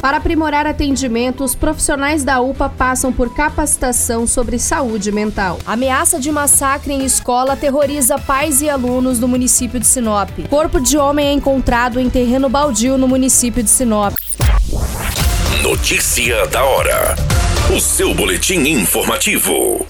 Para aprimorar atendimentos, profissionais da UPA passam por capacitação sobre saúde mental. Ameaça de massacre em escola aterroriza pais e alunos do município de Sinop. Corpo de homem é encontrado em terreno baldio no município de Sinop. Notícia da hora. O seu boletim informativo.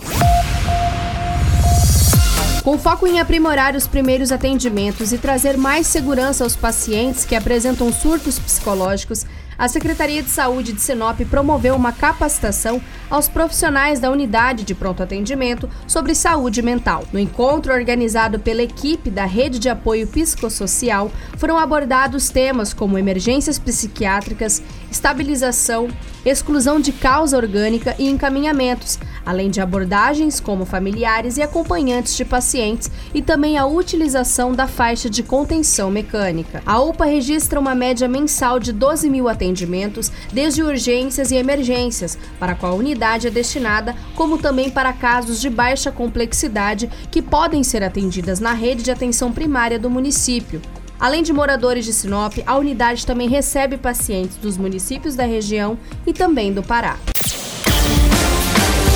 Com foco em aprimorar os primeiros atendimentos e trazer mais segurança aos pacientes que apresentam surtos psicológicos, a Secretaria de Saúde de Sinop promoveu uma capacitação aos profissionais da unidade de pronto atendimento sobre saúde mental. No encontro organizado pela equipe da Rede de Apoio Psicossocial, foram abordados temas como emergências psiquiátricas, estabilização, exclusão de causa orgânica e encaminhamentos, além de abordagens como familiares e acompanhantes de pacientes e também a utilização da faixa de contenção mecânica. A UPA registra uma média mensal de 12 mil atendimentos, desde urgências e emergências, para qual a unidade é destinada, como também para casos de baixa complexidade que podem ser atendidas na rede de atenção primária do município. Além de moradores de Sinop, a unidade também recebe pacientes dos municípios da região e também do Pará.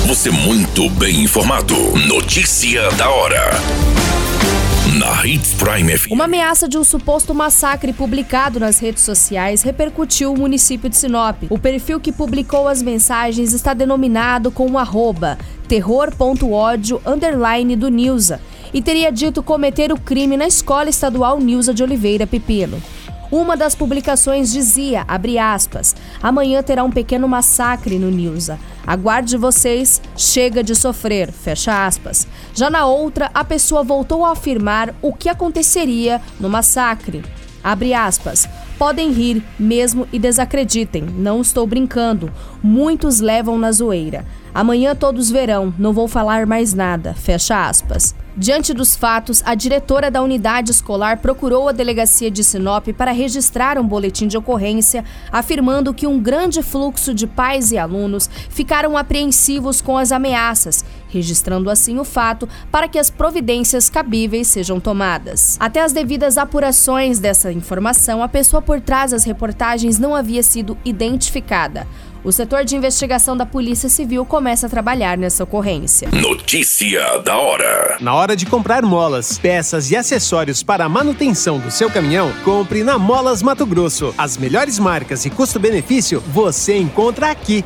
Você muito bem informado. Notícia da hora. Na Hits Prime FM. Uma ameaça de um suposto massacre publicado nas redes sociais repercutiu o município de Sinop. O perfil que publicou as mensagens está denominado com o arroba terror.ódio underline do Nilza e teria dito cometer o crime na Escola Estadual Nilza de Oliveira Pepino. Uma das publicações dizia, abre aspas, amanhã terá um pequeno massacre no Nilza. Aguarde vocês, chega de sofrer, fecha aspas. Já na outra, a pessoa voltou a afirmar o que aconteceria no massacre. Abre aspas. Podem rir mesmo e desacreditem, não estou brincando. Muitos levam na zoeira. Amanhã todos verão, não vou falar mais nada. Fecha aspas. Diante dos fatos, a diretora da unidade escolar procurou a delegacia de Sinop para registrar um boletim de ocorrência, afirmando que um grande fluxo de pais e alunos ficaram apreensivos com as ameaças, registrando assim o fato para que as providências cabíveis sejam tomadas. Até as devidas apurações dessa informação, a pessoa por trás das reportagens não havia sido identificada. O setor de investigação da Polícia Civil começa a trabalhar nessa ocorrência. Notícia da hora. Na hora de comprar molas, peças e acessórios para a manutenção do seu caminhão, compre na Molas Mato Grosso. As melhores marcas e custo-benefício você encontra aqui.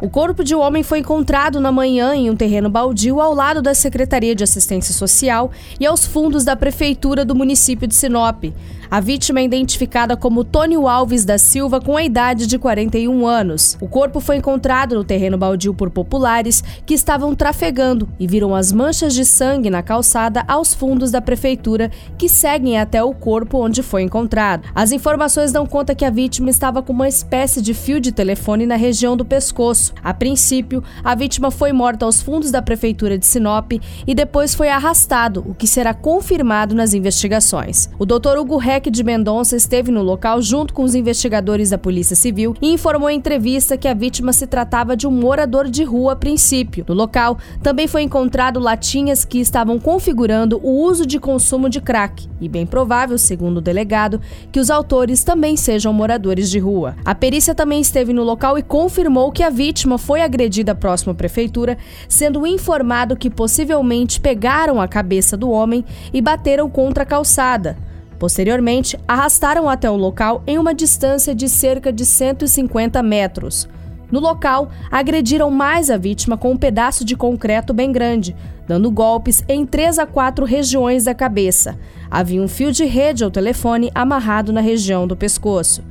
O corpo de um homem foi encontrado na manhã em um terreno baldio ao lado da Secretaria de Assistência Social e aos fundos da Prefeitura do município de Sinop. A vítima é identificada como Tônio Alves da Silva, com a idade de 41 anos. O corpo foi encontrado no terreno baldio por populares que estavam trafegando e viram as manchas de sangue na calçada aos fundos da prefeitura, que seguem até o corpo onde foi encontrado. As informações dão conta que a vítima estava com uma espécie de fio de telefone na região do pescoço. A princípio, a vítima foi morta aos fundos da prefeitura de Sinop e depois foi arrastado, o que será confirmado nas investigações. O Dr. Hugo Reck de Mendonça esteve no local junto com os investigadores da Polícia Civil e informou em entrevista que a vítima se tratava de um morador de rua a princípio. No local, também foi encontrado latinhas que estavam configurando o uso de consumo de crack e bem provável, segundo o delegado, que os autores também sejam moradores de rua. A perícia também esteve no local e confirmou que a vítima foi agredida próximo à prefeitura, sendo informado que possivelmente pegaram a cabeça do homem e bateram contra a calçada. Posteriormente, arrastaram até o local em uma distância de cerca de 150 metros. No local, agrediram mais a vítima com um pedaço de concreto bem grande, dando golpes em três a quatro regiões da cabeça. Havia um fio de rede ao telefone amarrado na região do pescoço.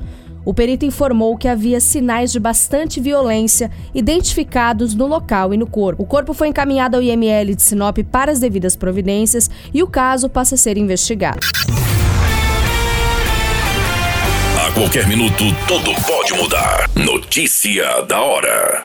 O perito informou que havia sinais de bastante violência identificados no local e no corpo. O corpo foi encaminhado ao IML de Sinop para as devidas providências e o caso passa a ser investigado. A qualquer minuto, tudo pode mudar. Notícia da hora.